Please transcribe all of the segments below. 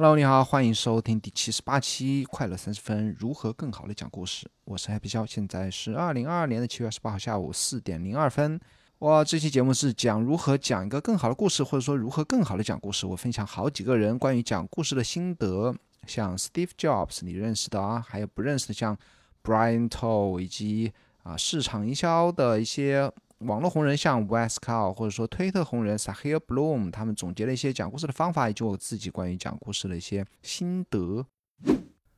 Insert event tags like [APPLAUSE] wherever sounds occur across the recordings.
Hello，你好，欢迎收听第七十八期《快乐三十分》，如何更好的讲故事？我是 Happy 肖，现在是二零二二年的七月二十八号下午四点零二分。哇，这期节目是讲如何讲一个更好的故事，或者说如何更好的讲故事。我分享好几个人关于讲故事的心得，像 Steve Jobs，你认识的啊，还有不认识的，像 Brian Toll，以及啊市场营销的一些。网络红人像 Wes c a l 或者说推特红人 Sahir Bloom，他们总结了一些讲故事的方法，以及我自己关于讲故事的一些心得。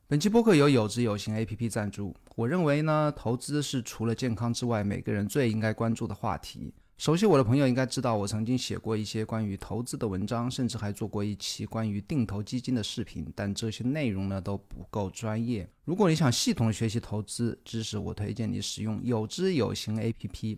本期播客由有知有行 APP 赞助。我认为呢，投资是除了健康之外，每个人最应该关注的话题。熟悉我的朋友应该知道，我曾经写过一些关于投资的文章，甚至还做过一期关于定投基金的视频。但这些内容呢都不够专业。如果你想系统学习投资知识，我推荐你使用有知有行 APP。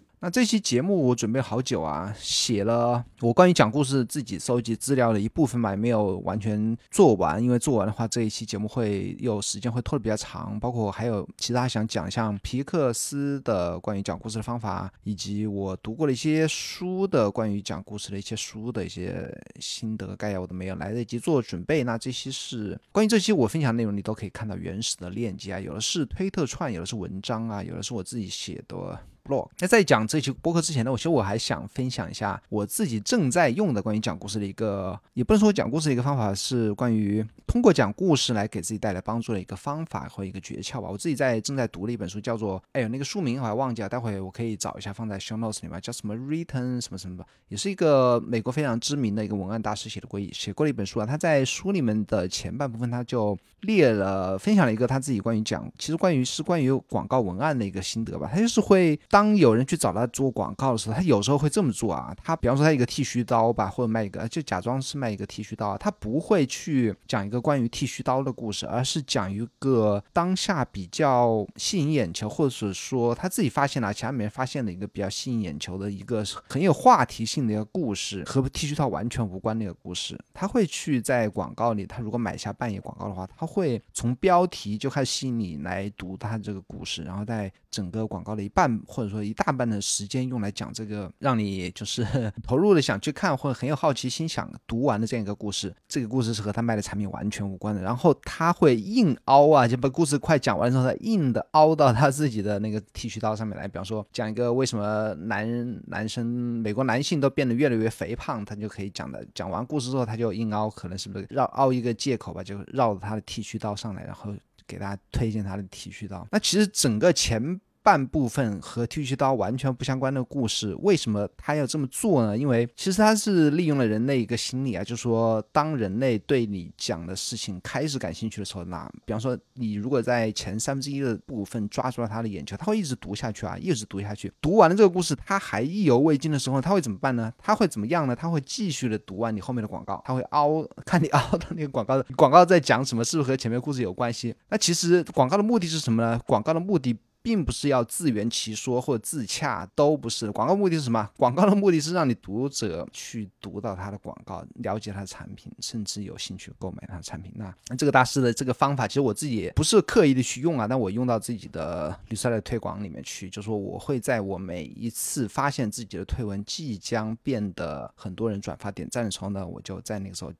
那这期节目我准备好久啊，写了我关于讲故事自己收集资料的一部分吧，也没有完全做完，因为做完的话这一期节目会有时间会拖得比较长，包括还有其他想讲像皮克斯的关于讲故事的方法，以及我读过的一些书的关于讲故事的一些书的一些心得概要，我都没有来得及做准备。那这期是关于这期我分享内容，你都可以看到原始的链接啊，有的是推特串，有的是文章啊，有的是我自己写的。blog。那在讲这期播客之前呢，我其实我还想分享一下我自己正在用的关于讲故事的一个，也不能说讲故事的一个方法，是关于通过讲故事来给自己带来帮助的一个方法和一个诀窍吧。我自己在正在读的一本书叫做，哎呦那个书名我还忘记了，待会我可以找一下放在 show notes 里面，叫什么 written 什么什么吧，也是一个美国非常知名的一个文案大师写的过写过的一本书啊。他在书里面的前半部分他就列了分享了一个他自己关于讲，其实关于是关于广告文案的一个心得吧。他就是会。当有人去找他做广告的时候，他有时候会这么做啊。他比方说他一个剃须刀吧，或者卖一个，就假装是卖一个剃须刀，他不会去讲一个关于剃须刀的故事，而是讲一个当下比较吸引眼球，或者是说他自己发现了，其他没人发现的一个比较吸引眼球的一个很有话题性的一个故事，和剃须刀完全无关的一个故事。他会去在广告里，他如果买下半页广告的话，他会从标题就开始吸引你来读他这个故事，然后在整个广告的一半或或者说一大半的时间用来讲这个，让你就是 [LAUGHS] 投入的想去看，或者很有好奇心想读完的这样一个故事。这个故事是和他卖的产品完全无关的。然后他会硬凹啊，就把故事快讲完之后，他硬的凹到他自己的那个剃须刀上面来。比方说讲一个为什么男男生美国男性都变得越来越肥胖，他就可以讲的。讲完故事之后，他就硬凹，可能是不是绕凹一个借口吧，就绕着他的剃须刀上来，然后给大家推荐他的剃须刀。那其实整个前。半部分和剃须刀完全不相关的故事，为什么他要这么做呢？因为其实他是利用了人类一个心理啊，就是说，当人类对你讲的事情开始感兴趣的时候，那比方说你如果在前三分之一的部分抓住了他的眼球，他会一直读下去啊，一直读下去。读完了这个故事，他还意犹未尽的时候，他会怎么办呢？他会怎么样呢？他会继续的读完你后面的广告，他会凹看你凹的那个广告，广告在讲什么，是不是和前面故事有关系？那其实广告的目的是什么呢？广告的目的。并不是要自圆其说或者自洽，都不是。广告目的是什么？广告的目的是让你读者去读到他的广告，了解他的产品，甚至有兴趣购买他的产品。那这个大师的这个方法，其实我自己也不是刻意的去用啊，但我用到自己的绿色的推广里面去，就说我会在我每一次发现自己的推文即将变得很多人转发点赞的时候呢，我就在那个时候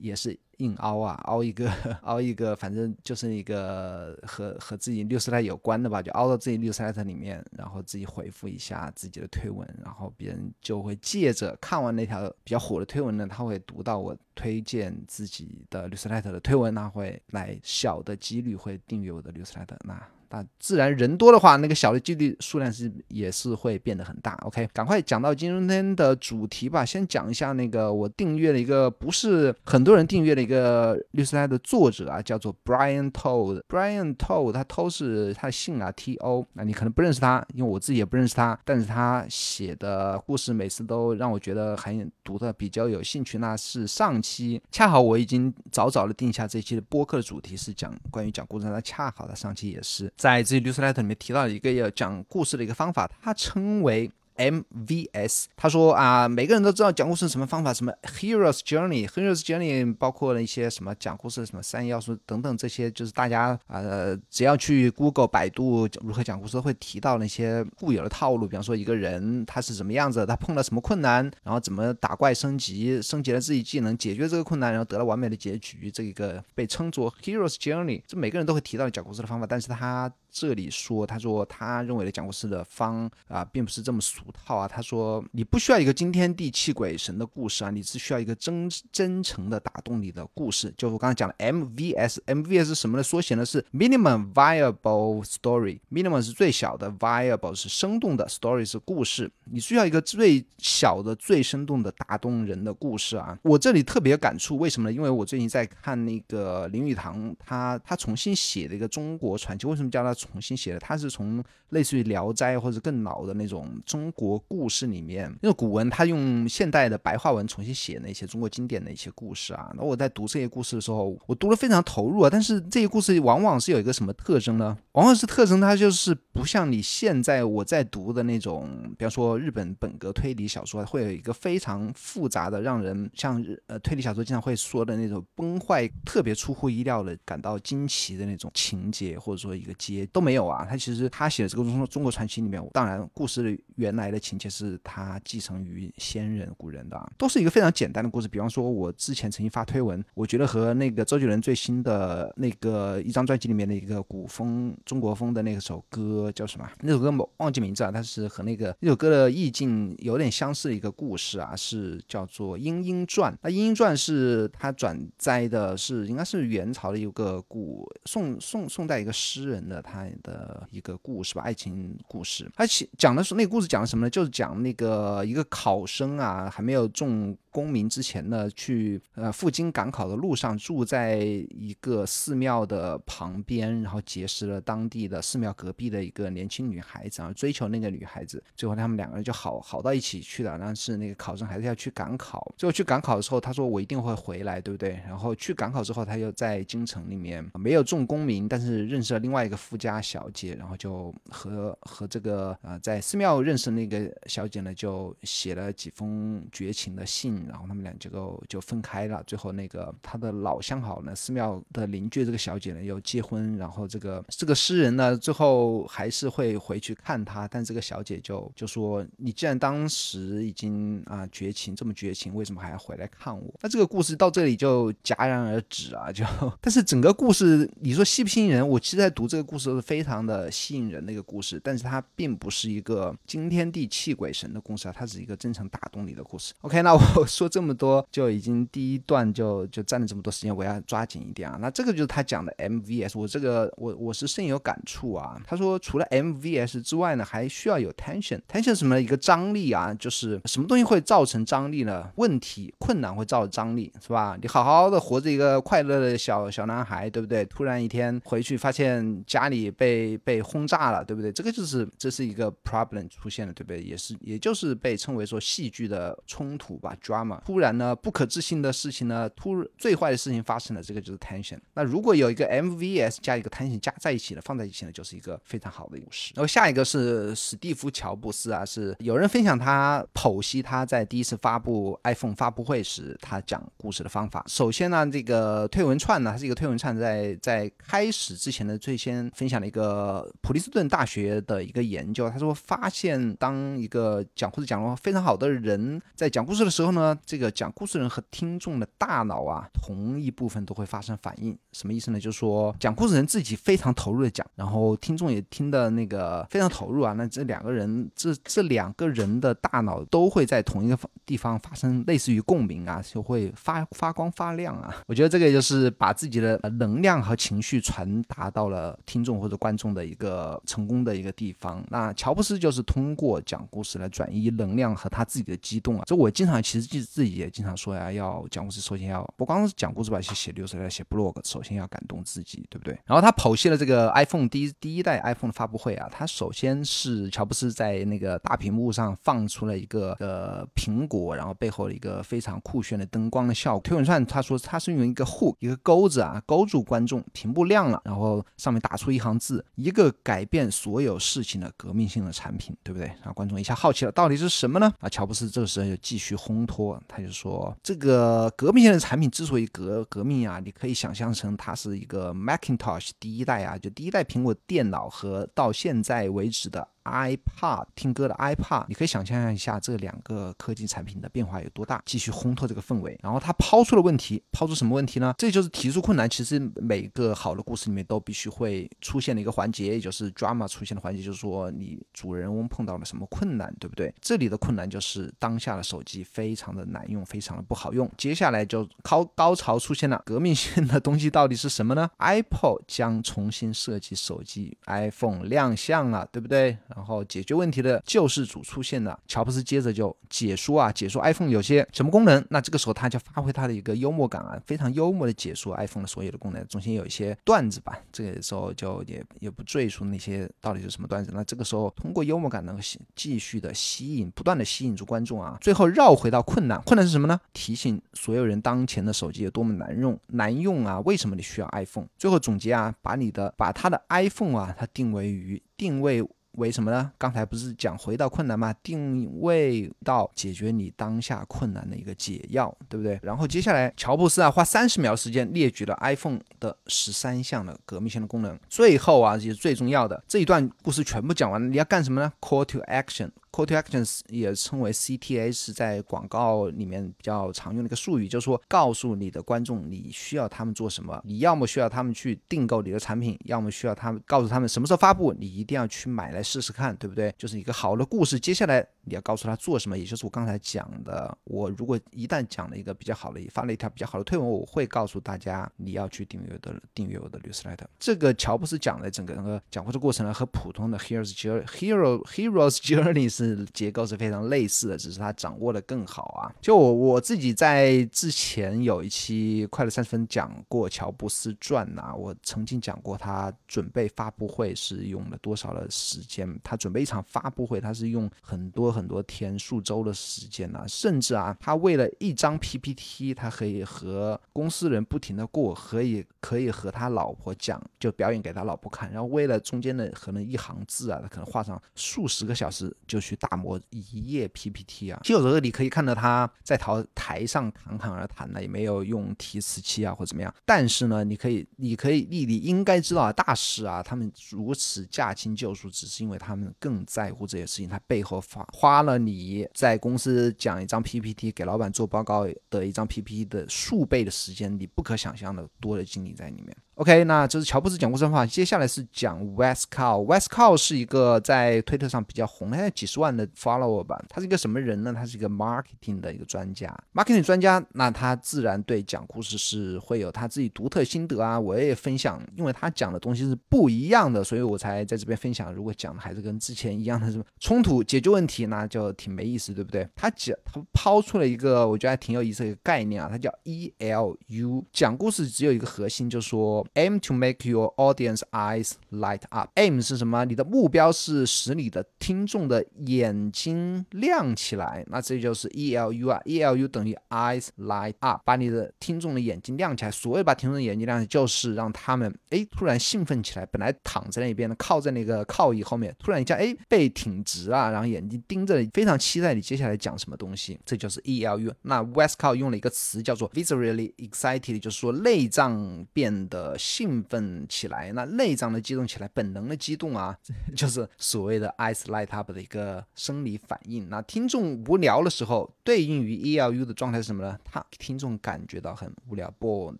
也是。硬凹啊，凹一个，[LAUGHS] 凹一个，反正就是一个和和自己六十台有关的吧，就凹到自己六十台里面，然后自己回复一下自己的推文，然后别人就会借着看完那条比较火的推文呢，他会读到我推荐自己的六十台的推文，那会来小的几率会订阅我的六十台那。那自然人多的话，那个小的几率数量是也是会变得很大。OK，赶快讲到今天的主题吧。先讲一下那个我订阅了一个不是很多人订阅的一个律师台的作者啊，叫做 Brian Told。Brian Told，他 To 是他的姓啊，T O。那你可能不认识他，因为我自己也不认识他。但是他写的故事每次都让我觉得很读的比较有兴趣。那是上期，恰好我已经早早的定下这期的播客的主题是讲关于讲故事，那恰好的上期也是在这 newsletter 里面提到一个要讲故事的一个方法，它称为。MVS，他说啊，每个人都知道讲故事什么方法，什么 Hero's Journey，Hero's Journey 包括了一些什么讲故事什么三要素等等这些，就是大家呃只要去 Google、百度如何讲故事都会提到那些固有的套路，比方说一个人他是怎么样子，他碰到什么困难，然后怎么打怪升级，升级了自己技能解决这个困难，然后得了完美的结局，这个被称作 Hero's Journey，这每个人都会提到讲故事的方法，但是他。这里说，他说他认为的讲故事的方啊，并不是这么俗套啊。他说，你不需要一个惊天地泣鬼神的故事啊，你只需要一个真真诚的打动你的故事。就我刚才讲的 MVS，MVS 是什么的缩写呢？是 Minimum Viable Story。Minimum 是最小的，Viable 是生动的，Story 是故事。你需要一个最小的、最生动的打动人的故事啊。我这里特别感触，为什么呢？因为我最近在看那个林语堂，他他重新写的一个中国传奇，为什么叫他？重新写的，他是从类似于《聊斋》或者更老的那种中国故事里面，那个古文，他用现代的白话文重新写那些中国经典的一些故事啊。那我在读这些故事的时候，我读了非常投入啊。但是这些故事往往是有一个什么特征呢？往往是特征，它就是不像你现在我在读的那种，比方说日本本格推理小说，会有一个非常复杂的，让人像呃推理小说经常会说的那种崩坏，特别出乎意料的感到惊奇的那种情节，或者说一个结。都没有啊，他其实他写的这个中中国传奇里面，当然故事原来的情节是他继承于先人古人的，都是一个非常简单的故事。比方说，我之前曾经发推文，我觉得和那个周杰伦最新的那个一张专辑里面的一个古风中国风的那首歌叫什么？那首歌我忘记名字啊，但是和那个那首歌的意境有点相似的一个故事啊，是叫做《莺莺传》。那《莺莺传》是他转载的是应该是元朝的一个古宋宋宋代一个诗人的他。爱的一个故事吧，爱情故事。他讲的是那个故事讲的什么呢？就是讲那个一个考生啊，还没有中。公民之前呢，去呃赴京赶考的路上，住在一个寺庙的旁边，然后结识了当地的寺庙隔壁的一个年轻女孩子，然后追求那个女孩子，最后他们两个人就好好到一起去了。但是那个考生还是要去赶考，最后去赶考的时候，他说我一定会回来，对不对？然后去赶考之后，他又在京城里面没有中功名，但是认识了另外一个富家小姐，然后就和和这个呃在寺庙认识那个小姐呢，就写了几封绝情的信。然后他们俩就就分开了。最后那个他的老相好呢，寺庙的邻居这个小姐呢又结婚。然后这个这个诗人呢，最后还是会回去看他。但这个小姐就就说：“你既然当时已经啊绝情这么绝情，为什么还要回来看我？”那这个故事到这里就戛然而止啊。就但是整个故事你说吸不吸引人？我其实在读这个故事是非常的吸引人的一个故事。但是它并不是一个惊天地泣鬼神的故事啊，它是一个真诚打动你的故事。OK，那我。[LAUGHS] 说这么多就已经第一段就就占了这么多时间，我要抓紧一点啊。那这个就是他讲的 MVS，我这个我我是深有感触啊。他说除了 MVS 之外呢，还需要有 tension，tension 什么一个张力啊？就是什么东西会造成张力呢？问题困难会造成张力，是吧？你好好的活着一个快乐的小小男孩，对不对？突然一天回去发现家里被被轰炸了，对不对？这个就是这是一个 problem 出现了，对不对？也是也就是被称为说戏剧的冲突吧，drama。突然呢，不可置信的事情呢，突最坏的事情发生了，这个就是 tension。那如果有一个 MVS 加一个 tension 加在一起的，放在一起呢，就是一个非常好的故事。然后下一个是史蒂夫乔布斯啊，是有人分享他剖析他在第一次发布 iPhone 发布会时他讲故事的方法。首先呢，这个推文串呢，它是一个推文串，在在开始之前呢，最先分享了一个普林斯顿大学的一个研究，他说发现当一个讲故事讲的非常好的人在讲故事的时候呢。这个讲故事人和听众的大脑啊，同一部分都会发生反应，什么意思呢？就是说讲故事人自己非常投入的讲，然后听众也听的那个非常投入啊。那这两个人，这这两个人的大脑都会在同一个地方发生类似于共鸣啊，就会发发光发亮啊。我觉得这个就是把自己的能量和情绪传达到了听众或者观众的一个成功的一个地方。那乔布斯就是通过讲故事来转移能量和他自己的激动啊。这我经常其实。己自己也经常说呀，要讲故事，首先要不光是讲故事吧，写写流水来写 blog，首先要感动自己，对不对？然后他剖析了这个 iPhone 第一第一代 iPhone 的发布会啊，他首先是乔布斯在那个大屏幕上放出了一个呃苹果，然后背后的一个非常酷炫的灯光的效果。推文串他说他是用一个 hook 一个钩子啊勾住观众，屏幕亮了，然后上面打出一行字，一个改变所有事情的革命性的产品，对不对？然后观众一下好奇了，到底是什么呢？啊，乔布斯这个时候就继续烘托，他就说这个革命性的产品之所以革革命啊，你可以想象成它是一个 Macintosh 第一代啊，就第一代苹果电脑和到现在为止的。iPad 听歌的 iPad，你可以想象一下这两个科技产品的变化有多大，继续烘托这个氛围。然后他抛出了问题，抛出什么问题呢？这就是提出困难。其实每个好的故事里面都必须会出现的一个环节，也就是 drama 出现的环节，就是说你主人翁碰到了什么困难，对不对？这里的困难就是当下的手机非常的难用，非常的不好用。接下来就高高潮出现了，革命性的东西到底是什么呢？Apple 将重新设计手机，iPhone 亮相了，对不对？然后解决问题的救世主出现了，乔布斯接着就解说啊，解说 iPhone 有些什么功能。那这个时候他就发挥他的一个幽默感啊，非常幽默的解说 iPhone 的所有的功能，中间有一些段子吧。这个时候就也也不赘述那些到底是什么段子。那这个时候通过幽默感能够继续的吸引，不断的吸引住观众啊。最后绕回到困难，困难是什么呢？提醒所有人当前的手机有多么难用，难用啊！为什么你需要 iPhone？最后总结啊，把你的把他的 iPhone 啊，它定位于定位。为什么呢？刚才不是讲回到困难吗？定位到解决你当下困难的一个解药，对不对？然后接下来，乔布斯啊，花三十秒时间列举了 iPhone 的十三项的革命性的功能。最后啊，也是最重要的这一段故事全部讲完了，你要干什么呢？Call to action。Call to actions 也称为 CTA，是在广告里面比较常用的一个术语，就是说告诉你的观众你需要他们做什么，你要么需要他们去订购你的产品，要么需要他们告诉他们什么时候发布，你一定要去买来试试看，对不对？就是一个好的故事。接下来你要告诉他做什么，也就是我刚才讲的，我如果一旦讲了一个比较好的，发了一条比较好的推文，我会告诉大家你要去订阅我的订阅我的 newsletter。这个乔布斯讲的整个那个讲故事过程呢，和普通的 Heroes Journey Hero Heroes Journey 是。结构是非常类似的，只是他掌握的更好啊。就我我自己在之前有一期快乐三十分讲过乔布斯传呐，我曾经讲过他准备发布会是用了多少的时间。他准备一场发布会，他是用很多很多天、数周的时间呐，甚至啊，他为了一张 PPT，他可以和公司人不停的过，可以可以和他老婆讲，就表演给他老婆看。然后为了中间的可能一行字啊，他可能画上数十个小时就去。打磨一页 PPT 啊，有时候你可以看到他在台台上侃侃而谈的，也没有用提词器啊或怎么样。但是呢，你可以，你可以，你你应该知道啊，大师啊，他们如此驾轻就熟，只是因为他们更在乎这些事情。他背后花花了你在公司讲一张 PPT 给老板做报告的一张 PPT 的数倍的时间，你不可想象的多的精力在里面。OK，那这是乔布斯讲故事的话，接下来是讲 West Cow。West Cow 是一个在推特上比较红，的，几十万的 follower 吧。他是一个什么人呢？他是一个 marketing 的一个专家，marketing 专家。那他自然对讲故事是会有他自己独特心得啊。我也分享，因为他讲的东西是不一样的，所以我才在这边分享。如果讲的还是跟之前一样的什么冲突解决问题，那就挺没意思，对不对？他讲他抛出了一个我觉得还挺有意思的一个概念啊，他叫 ELU。讲故事只有一个核心，就说。Aim to make your audience eyes light up. Aim 是什么？你的目标是使你的听众的眼睛亮起来。那这就是 E L U 啊，E L U 等于 eyes light up，把你的听众的眼睛亮起来。所谓把听众的眼睛亮起来，就是让他们哎突然兴奋起来。本来躺在那边的，靠在那个靠椅后面，突然一下哎背挺直啊，然后眼睛盯着，非常期待你接下来讲什么东西。这就是 E L U。那 Westcott 用了一个词叫做 visually excited，就是说内脏变得。兴奋起来，那内脏的激动起来，本能的激动啊，[LAUGHS] 就是所谓的 eyes light up 的一个生理反应。那听众无聊的时候，对应于 E L U 的状态是什么呢？他听众感觉到很无聊，bored。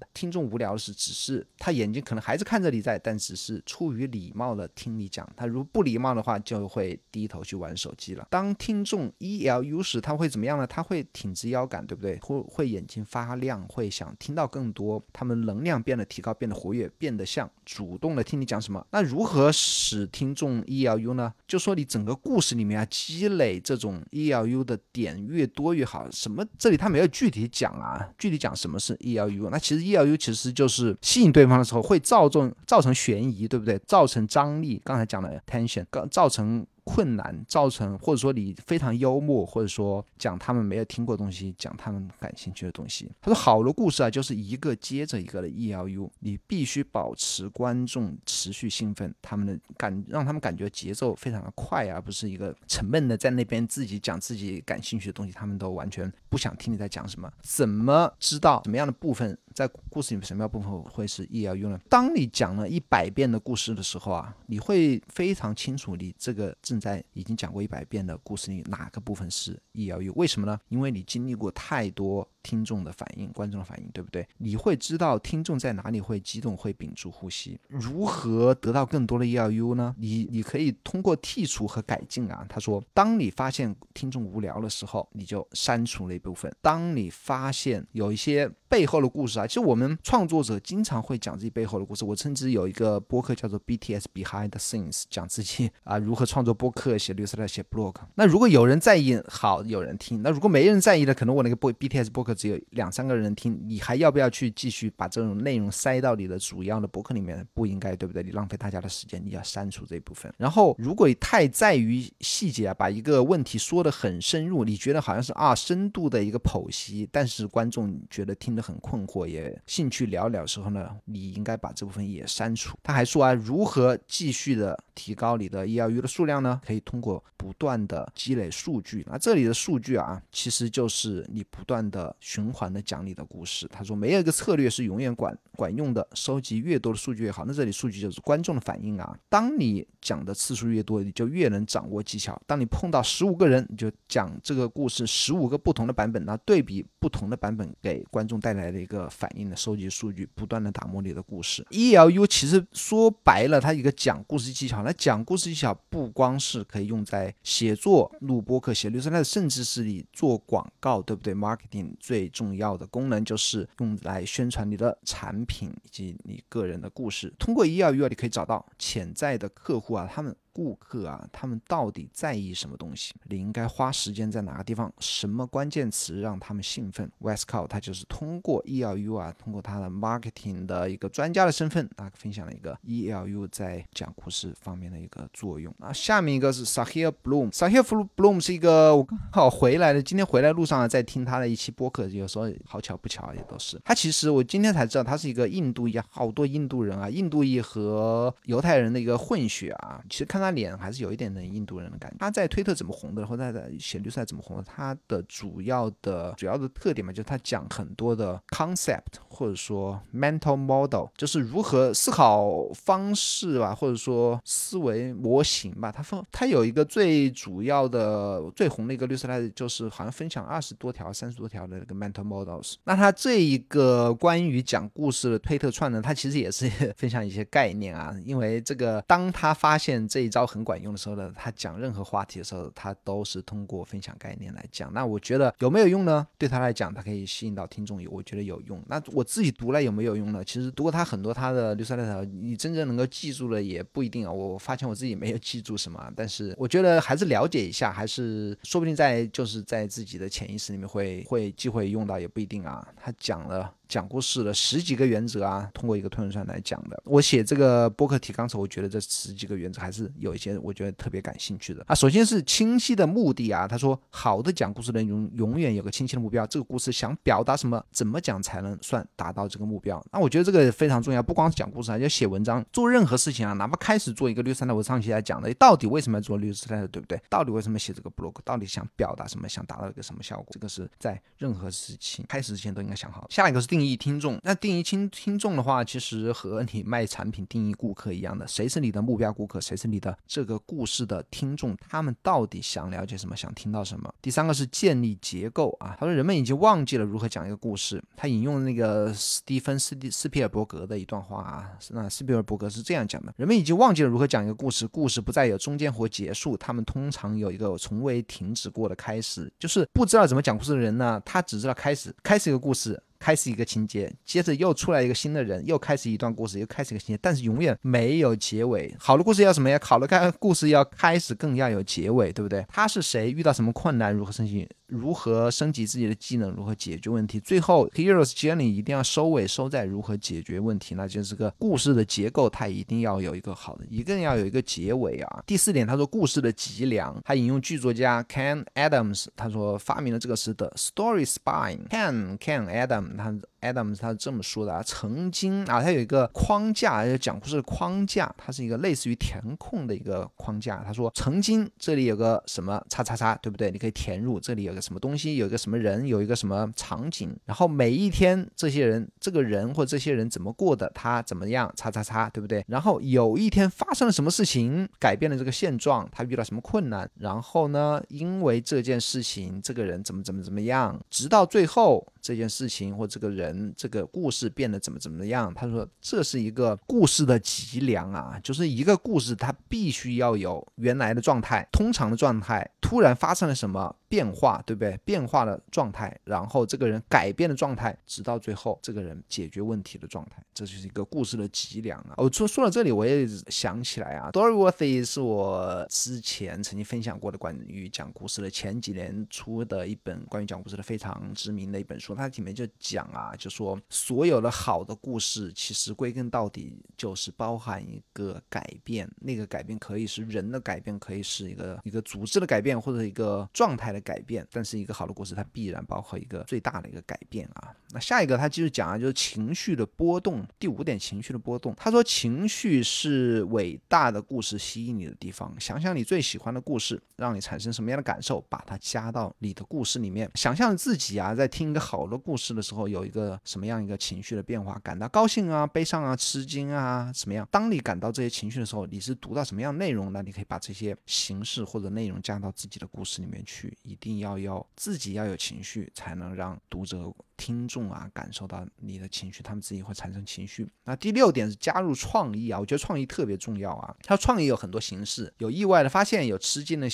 听众无聊的是，只是他眼睛可能还是看着你在，但只是出于礼貌的听你讲。他如不礼貌的话，就会低头去玩手机了。当听众 E L U 时，他会怎么样呢？他会挺直腰杆，对不对？会会眼睛发亮，会想听到更多。他们能量变得提高，变得活。活跃，变得像主动的听你讲什么。那如何使听众 E L U 呢？就说你整个故事里面啊，积累这种 E L U 的点越多越好。什么？这里他没有具体讲啊，具体讲什么是 E L U。那其实 E L U 其实就是吸引对方的时候会造成造成悬疑，对不对？造成张力。刚才讲了 tension，刚造成。困难造成，或者说你非常幽默，或者说讲他们没有听过东西，讲他们感兴趣的东西。他说，好的故事啊，就是一个接着一个的 E L U，你必须保持观众持续兴奋，他们的感让他们感觉节奏非常的快，而不是一个沉闷的在那边自己讲自己感兴趣的东西，他们都完全不想听你在讲什么。怎么知道什么样的部分在故事里面什么样部分会是 E L U 呢？当你讲了一百遍的故事的时候啊，你会非常清楚你这个正在已经讲过一百遍的故事里哪个部分是 E L U？为什么呢？因为你经历过太多。听众的反应，观众的反应，对不对？你会知道听众在哪里会激动，会屏住呼吸。如何得到更多的 E L U 呢？你你可以通过剔除和改进啊。他说，当你发现听众无聊的时候，你就删除了一部分。当你发现有一些背后的故事啊，其实我们创作者经常会讲自己背后的故事。我甚至有一个播客叫做 B T S Behind the Scenes，讲自己啊如何创作播客、写律师来写 blog。那如果有人在意，好，有人听；那如果没人在意的，可能我那个播 B T S 播客。只有两三个人听，你还要不要去继续把这种内容塞到你的主要的博客里面？不应该，对不对？你浪费大家的时间，你要删除这一部分。然后，如果太在于细节啊，把一个问题说得很深入，你觉得好像是啊深度的一个剖析，但是观众觉得听得很困惑，也兴趣寥寥的时候呢，你应该把这部分也删除。他还说啊，如何继续的提高你的 E L U 的数量呢？可以通过不断的积累数据。那这里的数据啊，其实就是你不断的。循环的讲你的故事。他说，没有一个策略是永远管管用的，收集越多的数据越好。那这里数据就是观众的反应啊。当你讲的次数越多，你就越能掌握技巧。当你碰到十五个人，你就讲这个故事十五个不同的版本，那对比不同的版本给观众带来的一个反应的收集数据，不断的打磨你的故事。E L U 其实说白了，它一个讲故事技巧。那讲故事技巧不光是可以用在写作、录播客、写律师，那甚至是你做广告，对不对？Marketing 最最重要的功能就是用来宣传你的产品以及你个人的故事。通过 E L U，你可以找到潜在的客户啊，他们。顾客啊，他们到底在意什么东西？你应该花时间在哪个地方？什么关键词让他们兴奋？Westcott 他就是通过 E L U 啊，通过他的 marketing 的一个专家的身份啊，分享了一个 E L U 在讲故事方面的一个作用啊。下面一个是 Sahir Bloom，Sahir Bloom 是一个我刚好回来的，今天回来路上啊在听他的一期播客，有时候好巧不巧也都是他。其实我今天才知道他是一个印度裔，好多印度人啊，印度裔和犹太人的一个混血啊。其实看他。他脸还是有一点的印度人的感觉。他在推特怎么红的，或他在写绿色怎么红的？他的主要的主要的特点嘛，就是他讲很多的 concept 或者说 mental model，就是如何思考方式吧，或者说思维模型吧。他分他有一个最主要的最红的一个绿色来，就是好像分享二十多条、三十多条的那个 mental models。那他这一个关于讲故事的推特串呢，他其实也是 [LAUGHS] 分享一些概念啊，因为这个当他发现这。招很管用的时候呢，他讲任何话题的时候，他都是通过分享概念来讲。那我觉得有没有用呢？对他来讲，他可以吸引到听众，有我觉得有用。那我自己读了有没有用呢？其实读过他很多他的绿色链条，你真正能够记住了也不一定啊。我发现我自己没有记住什么，但是我觉得还是了解一下，还是说不定在就是在自己的潜意识里面会会机会用到，也不一定啊。他讲了。讲故事的十几个原则啊，通过一个推文上来讲的。我写这个播客提纲时，我觉得这十几个原则还是有一些我觉得特别感兴趣的啊。首先是清晰的目的啊，他说好的讲故事的人永永远有个清晰的目标，这个故事想表达什么，怎么讲才能算达到这个目标？那我觉得这个非常重要，不光是讲故事啊，要写文章，做任何事情啊，哪怕开始做一个律师的，我上期来讲的，到底为什么要做律师的，对不对？到底为什么写这个 blog？到底想表达什么？想达到一个什么效果？这个是在任何事情开始之前都应该想好。下一个是定定义听众，那定义听听众的话，其实和你卖产品定义顾客一样的，谁是你的目标顾客，谁是你的这个故事的听众，他们到底想了解什么，想听到什么？第三个是建立结构啊，他说人们已经忘记了如何讲一个故事，他引用那个斯蒂芬斯蒂斯皮尔伯格的一段话啊，那斯皮尔伯格是这样讲的：人们已经忘记了如何讲一个故事，故事不再有中间或结束，他们通常有一个从未停止过的开始，就是不知道怎么讲故事的人呢，他只知道开始，开始一个故事。开始一个情节，接着又出来一个新的人，又开始一段故事，又开始一个情节，但是永远没有结尾。好的故事要什么呀？好的开故事要开始，更要有结尾，对不对？他是谁？遇到什么困难？如何升级？如何升级自己的技能？如何解决问题？最后，Heroes Journey 一定要收尾收在如何解决问题，那就是个故事的结构，它一定要有一个好的，一定要有一个结尾啊。第四点，他说故事的脊梁，他引用剧作家 Ken Adams，他说发明了这个词的 Story Spine。Ken Ken Adams 他。Adams 他是这么说的啊，曾经啊，他有一个框架，讲故事的框架，它是一个类似于填空的一个框架。他说，曾经这里有个什么叉叉叉，对不对？你可以填入这里有个什么东西，有一个什么人，有一个什么场景。然后每一天这些人，这个人或这些人怎么过的，他怎么样，叉叉叉，对不对？然后有一天发生了什么事情，改变了这个现状，他遇到什么困难？然后呢，因为这件事情，这个人怎么怎么怎么样，直到最后这件事情或这个人。这个故事变得怎么怎么样？他说这是一个故事的脊梁啊，就是一个故事它必须要有原来的状态、通常的状态，突然发生了什么变化，对不对？变化的状态，然后这个人改变的状态，直到最后这个人解决问题的状态，这就是一个故事的脊梁啊。我说说到这里，我也想起来啊，Storyworthy 是我之前曾经分享过的关于讲故事的前几年出的一本关于讲故事的非常知名的一本书，它里面就讲啊。就说所有的好的故事，其实归根到底就是包含一个改变。那个改变可以是人的改变，可以是一个一个组织的改变，或者一个状态改变。但是一个好的故事，它必然包括一个最大的一个改变啊。那下一个他继续讲啊，就是情绪的波动。第五点，情绪的波动。他说，情绪是伟大的故事吸引你的地方。想想你最喜欢的故事，让你产生什么样的感受，把它加到你的故事里面。想象自己啊，在听一个好的故事的时候，有一个。什么样一个情绪的变化？感到高兴啊、悲伤啊、吃惊啊，什么样？当你感到这些情绪的时候，你是读到什么样内容呢？你可以把这些形式或者内容加到自己的故事里面去。一定要有自己要有情绪，才能让读者、听众啊感受到你的情绪，他们自己会产生情绪。那第六点是加入创意啊，我觉得创意特别重要啊。它创意有很多形式，有意外的发现，有吃惊的。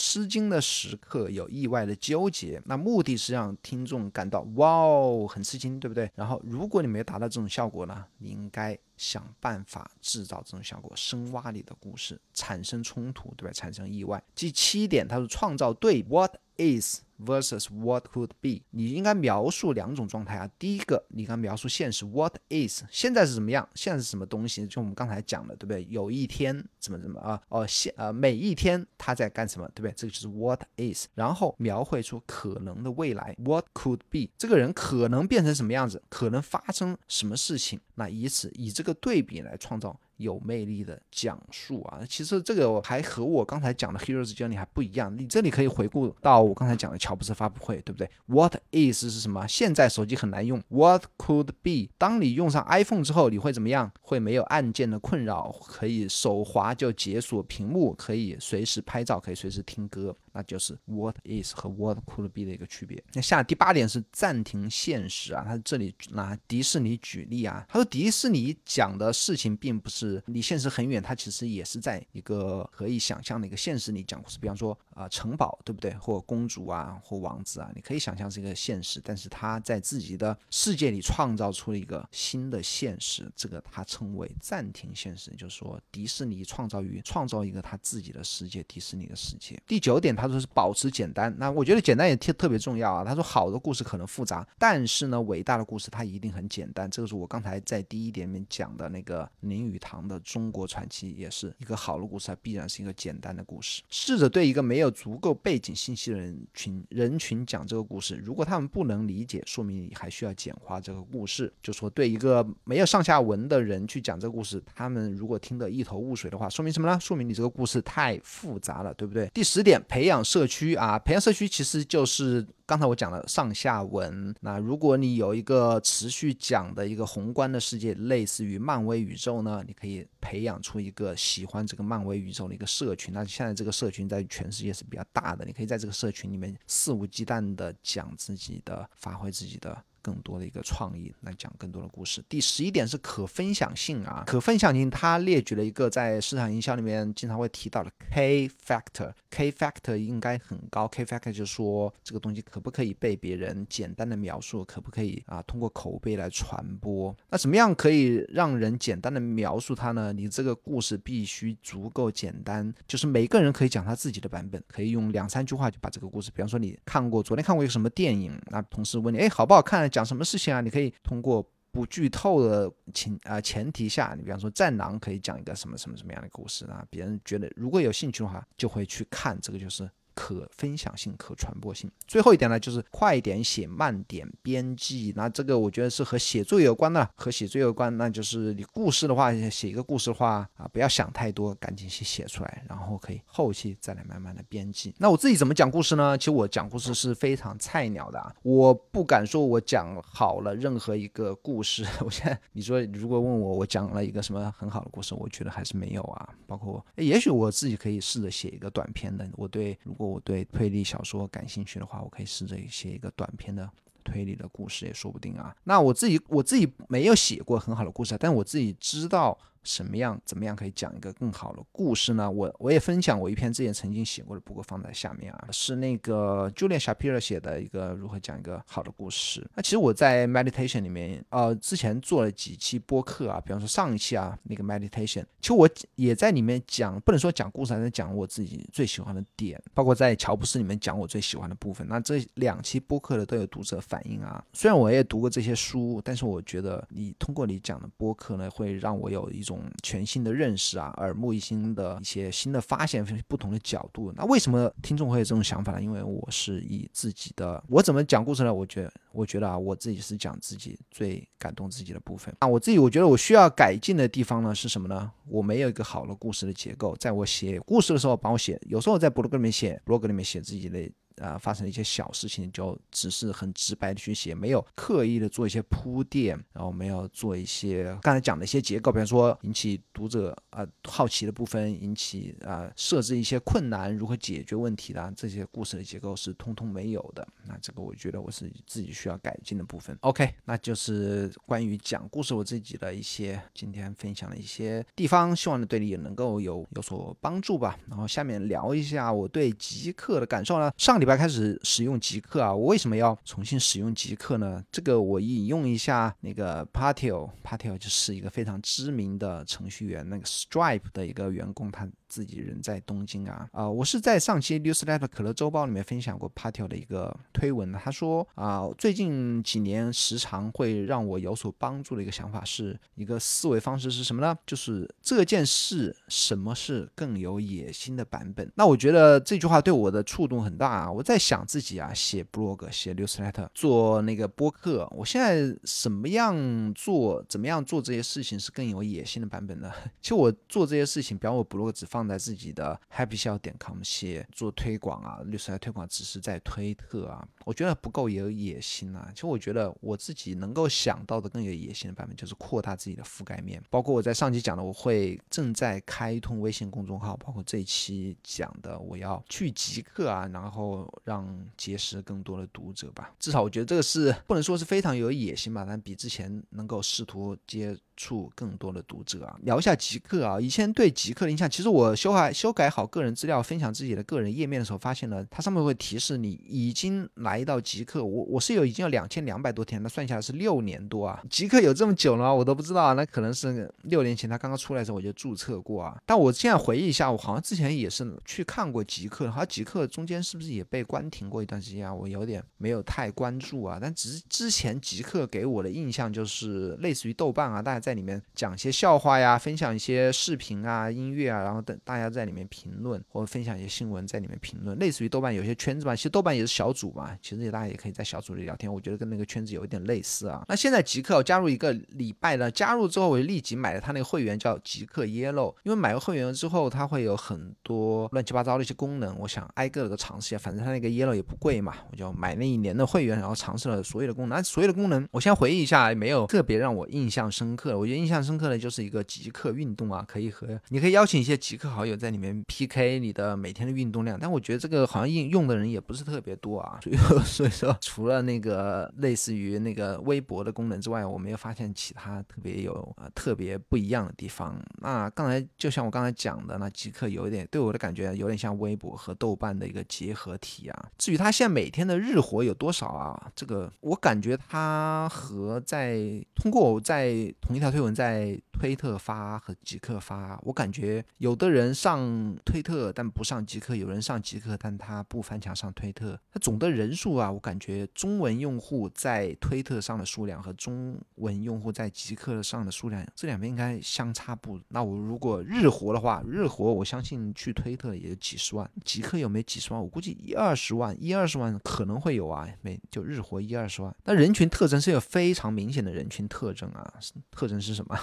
吃惊的时刻有意外的纠结，那目的是让听众感到哇哦很吃惊，对不对？然后如果你没达到这种效果呢，你应该想办法制造这种效果，深挖你的故事，产生冲突，对吧？产生意外。第七点，他说创造对 what is。versus what could be，你应该描述两种状态啊。第一个，你应该描述现实，what is，现在是怎么样？现在是什么东西？就我们刚才讲的，对不对？有一天怎么怎么啊？哦，现呃每一天他在干什么，对不对？这个就是 what is。然后描绘出可能的未来，what could be，这个人可能变成什么样子？可能发生什么事情？那以此以这个个对比来创造。有魅力的讲述啊，其实这个还和我刚才讲的 Heroes Journey 还不一样。你这里可以回顾到我刚才讲的乔布斯发布会，对不对？What is 是什么？现在手机很难用。What could be？当你用上 iPhone 之后，你会怎么样？会没有按键的困扰，可以手滑就解锁屏幕，可以随时拍照，可以随时听歌。那就是 what is 和 what could be 的一个区别。那下第八点是暂停现实啊，他这里拿迪士尼举例啊，他说迪士尼讲的事情并不是离现实很远，它其实也是在一个可以想象的一个现实里讲故事。比方说啊，城堡对不对？或公主啊，或王子啊，你可以想象是一个现实，但是他在自己的世界里创造出了一个新的现实，这个他称为暂停现实，就是说迪士尼创造于创造一个他自己的世界，迪士尼的世界。第九点，他。说是保持简单，那我觉得简单也特特别重要啊。他说好的故事可能复杂，但是呢，伟大的故事它一定很简单。这个是我刚才在第一点里面讲的那个林语堂的中国传奇，也是一个好的故事，它必然是一个简单的故事。试着对一个没有足够背景信息的人群人群讲这个故事，如果他们不能理解，说明你还需要简化这个故事。就说对一个没有上下文的人去讲这个故事，他们如果听得一头雾水的话，说明什么呢？说明你这个故事太复杂了，对不对？第十点，培培养。社区啊，培养社区其实就是刚才我讲的上下文。那如果你有一个持续讲的一个宏观的世界，类似于漫威宇宙呢，你可以培养出一个喜欢这个漫威宇宙的一个社群。那现在这个社群在全世界是比较大的，你可以在这个社群里面肆无忌惮的讲自己的，发挥自己的。更多的一个创意，来讲更多的故事。第十一点是可分享性啊，可分享性，它列举了一个在市场营销里面经常会提到的 K factor，K factor 应该很高，K factor 就是说这个东西可不可以被别人简单的描述，可不可以啊通过口碑来传播？那怎么样可以让人简单的描述它呢？你这个故事必须足够简单，就是每个人可以讲他自己的版本，可以用两三句话就把这个故事，比方说你看过昨天看过一个什么电影，那同事问你，哎，好不好看？讲什么事情啊？你可以通过不剧透的情啊前提下，你比方说《战狼》可以讲一个什么什么什么样的故事啊？别人觉得如果有兴趣的话，就会去看。这个就是可分享性、可传播性。最后一点呢，就是快点写，慢点编辑。那这个我觉得是和写作有关的，和写作有关。那就是你故事的话，写一个故事的话啊，不要想太多，赶紧去写出来，然后可以后期再来慢慢的编辑。那我自己怎么讲故事呢？其实我讲故事是非常菜鸟的啊，我不敢说我讲好了任何一个故事。[LAUGHS] 我现在你说如果问我我讲了一个什么很好的故事，我觉得还是没有啊。包括也许我自己可以试着写一个短篇的。我对如果我对推理小说感兴趣的话，我可以试着写一个短篇的推理的故事，也说不定啊。那我自己我自己没有写过很好的故事，但我自己知道。什么样怎么样可以讲一个更好的故事呢？我我也分享我一篇之前曾经写过的，不过放在下面啊，是那个 Julian Shapiro 写的一个如何讲一个好的故事。那其实我在 meditation 里面，呃，之前做了几期播客啊，比方说上一期啊那个 meditation，其实我也在里面讲，不能说讲故事，还是讲我自己最喜欢的点，包括在乔布斯里面讲我最喜欢的部分。那这两期播客的都有读者反映啊，虽然我也读过这些书，但是我觉得你通过你讲的播客呢，会让我有一种全新的认识啊，耳目一新的一些新的发现，不同的角度。那为什么听众会有这种想法呢？因为我是以自己的，我怎么讲故事呢？我觉得，我觉得啊，我自己是讲自己最感动自己的部分啊。我自己我觉得我需要改进的地方呢是什么呢？我没有一个好的故事的结构，在我写故事的时候，帮我写，有时候在博客里面写，博客里面写自己的。啊，发生了一些小事情，就只是很直白的去写，没有刻意的做一些铺垫，然后没有做一些刚才讲的一些结构，比方说引起读者啊好奇的部分，引起啊设置一些困难，如何解决问题的这些故事的结构是通通没有的。那这个我觉得我是自己需要改进的部分。OK，那就是关于讲故事我自己的一些今天分享的一些地方，希望呢对你也能够有有所帮助吧。然后下面聊一下我对极客的感受呢，上礼。要开始使用极客啊！我为什么要重新使用极客呢？这个我引用一下那个 Patil，Patil 就是一个非常知名的程序员，那个 Stripe 的一个员工，他。自己人在东京啊，啊，我是在上期 Newsletter 可乐周报里面分享过 Patio 的一个推文他说啊，最近几年时常会让我有所帮助的一个想法是一个思维方式是什么呢？就是这件事什么是更有野心的版本？那我觉得这句话对我的触动很大啊！我在想自己啊，写 blog、写 Newsletter、做那个播客，我现在什么样做，怎么样做这些事情是更有野心的版本呢？[LAUGHS] 其实我做这些事情，比方我 blog 只放。放在自己的 happyshow 点 com 写做推广啊，律师来推广只是在推特啊，我觉得不够有野心啊。其实我觉得我自己能够想到的更有野心的版本，就是扩大自己的覆盖面。包括我在上期讲的，我会正在开通微信公众号，包括这一期讲的，我要去极客啊，然后让结识更多的读者吧。至少我觉得这个是不能说是非常有野心吧，但比之前能够试图接触更多的读者啊。聊一下极客啊，以前对极客的印象，其实我。修改修改好个人资料，分享自己的个人页面的时候，发现了它上面会提示你已经来到极客。我我是有已经有两千两百多天，那算下来是六年多啊。极客有这么久了？我都不知道。那可能是六年前他刚刚出来的时候我就注册过啊。但我现在回忆一下，我好像之前也是去看过极客，好像极客中间是不是也被关停过一段时间啊？我有点没有太关注啊。但只是之前极客给我的印象就是类似于豆瓣啊，大家在里面讲一些笑话呀，分享一些视频啊、音乐啊，然后等。大家在里面评论或者分享一些新闻，在里面评论，类似于豆瓣有些圈子嘛。其实豆瓣也是小组嘛，其实也大家也可以在小组里聊天。我觉得跟那个圈子有一点类似啊。那现在极客加入一个礼拜呢，加入之后我就立即买了他那个会员，叫极客 Yellow。因为买了会员之后，它会有很多乱七八糟的一些功能，我想挨个的尝试一下。反正它那个 Yellow 也不贵嘛，我就买那一年的会员，然后尝试了所有的功能。那所有的功能，我先回忆一下，没有特别让我印象深刻。我觉得印象深刻的就是一个极客运动啊，可以和你可以邀请一些极客。好友在里面 PK 你的每天的运动量，但我觉得这个好像用用的人也不是特别多啊，所以 [LAUGHS] 所以说除了那个类似于那个微博的功能之外，我没有发现其他特别有啊特别不一样的地方。那刚才就像我刚才讲的，那极客有一点对我的感觉有点像微博和豆瓣的一个结合体啊。至于他现在每天的日活有多少啊，这个我感觉他和在通过我在同一条推文在推特发和极客发，我感觉有的人人上推特但不上极客，有人上极客但他不翻墙上推特。他总的人数啊，我感觉中文用户在推特上的数量和中文用户在极客上的数量，这两边应该相差不。那我如果日活的话，日活我相信去推特也有几十万，极客有没有几十万？我估计一二十万，一二十万可能会有啊，每就日活一二十万。那人群特征是有非常明显的人群特征啊，特征是什么？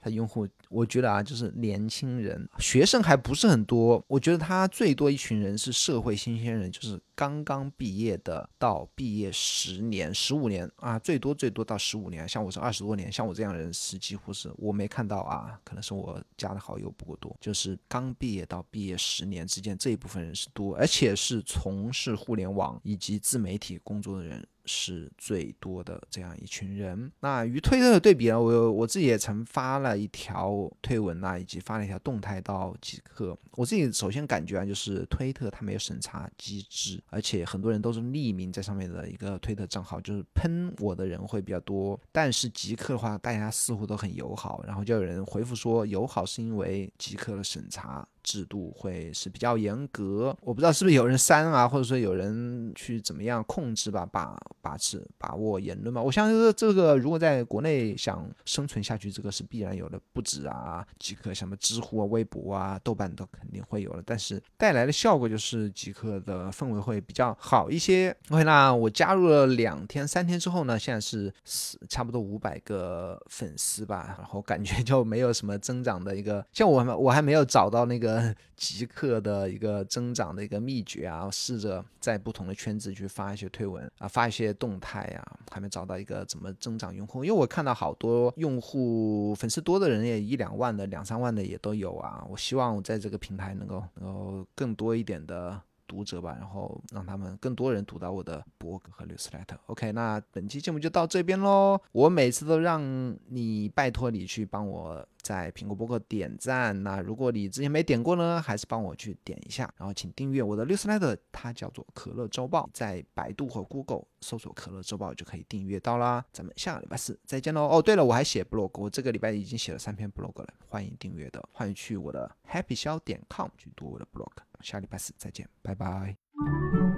他用户，我觉得啊，就是年轻人，学生还不是很多。我觉得他最多一群人是社会新鲜人，就是刚刚毕业的到毕业十年、十五年啊，最多最多到十五年。像我是二十多年，像我这样人是几乎是我没看到啊，可能是我加的好友不够多。就是刚毕业到毕业十年之间这一部分人是多，而且是从事互联网以及自媒体工作的人。是最多的这样一群人。那与推特的对比呢？我我自己也曾发了一条推文呐，以及发了一条动态到极客。我自己首先感觉啊，就是推特它没有审查机制，而且很多人都是匿名在上面的一个推特账号，就是喷我的人会比较多。但是极客的话，大家似乎都很友好，然后就有人回复说，友好是因为极客的审查。制度会是比较严格，我不知道是不是有人删啊，或者说有人去怎么样控制吧，把把持把握言论嘛。我相信这个如果在国内想生存下去，这个是必然有的，不止啊，极客什么知乎啊、微博啊、豆瓣都肯定会有了。但是带来的效果就是极客的氛围会比较好一些。OK，那我加入了两天、三天之后呢，现在是差不多五百个粉丝吧，然后感觉就没有什么增长的一个，像我我还没有找到那个。极客 [LAUGHS] 的一个增长的一个秘诀啊，试着在不同的圈子去发一些推文啊，发一些动态啊，还没找到一个怎么增长用户。因为我看到好多用户粉丝多的人也一两万的、两三万的也都有啊。我希望我在这个平台能够能够更多一点的。读者吧，然后让他们更多人读到我的博客和 newsletter。OK，那本期节目就到这边喽。我每次都让你拜托你去帮我在苹果播客点赞。那如果你之前没点过呢，还是帮我去点一下。然后请订阅我的 newsletter，它叫做可乐周报，在百度和 Google 搜索可乐周报就可以订阅到啦。咱们下个礼拜四再见喽。哦，对了，我还写 blog，我这个礼拜已经写了三篇 blog 了，欢迎订阅的，欢迎去我的 happy 肖点 com 去读我的 blog。下礼拜四再见，拜拜。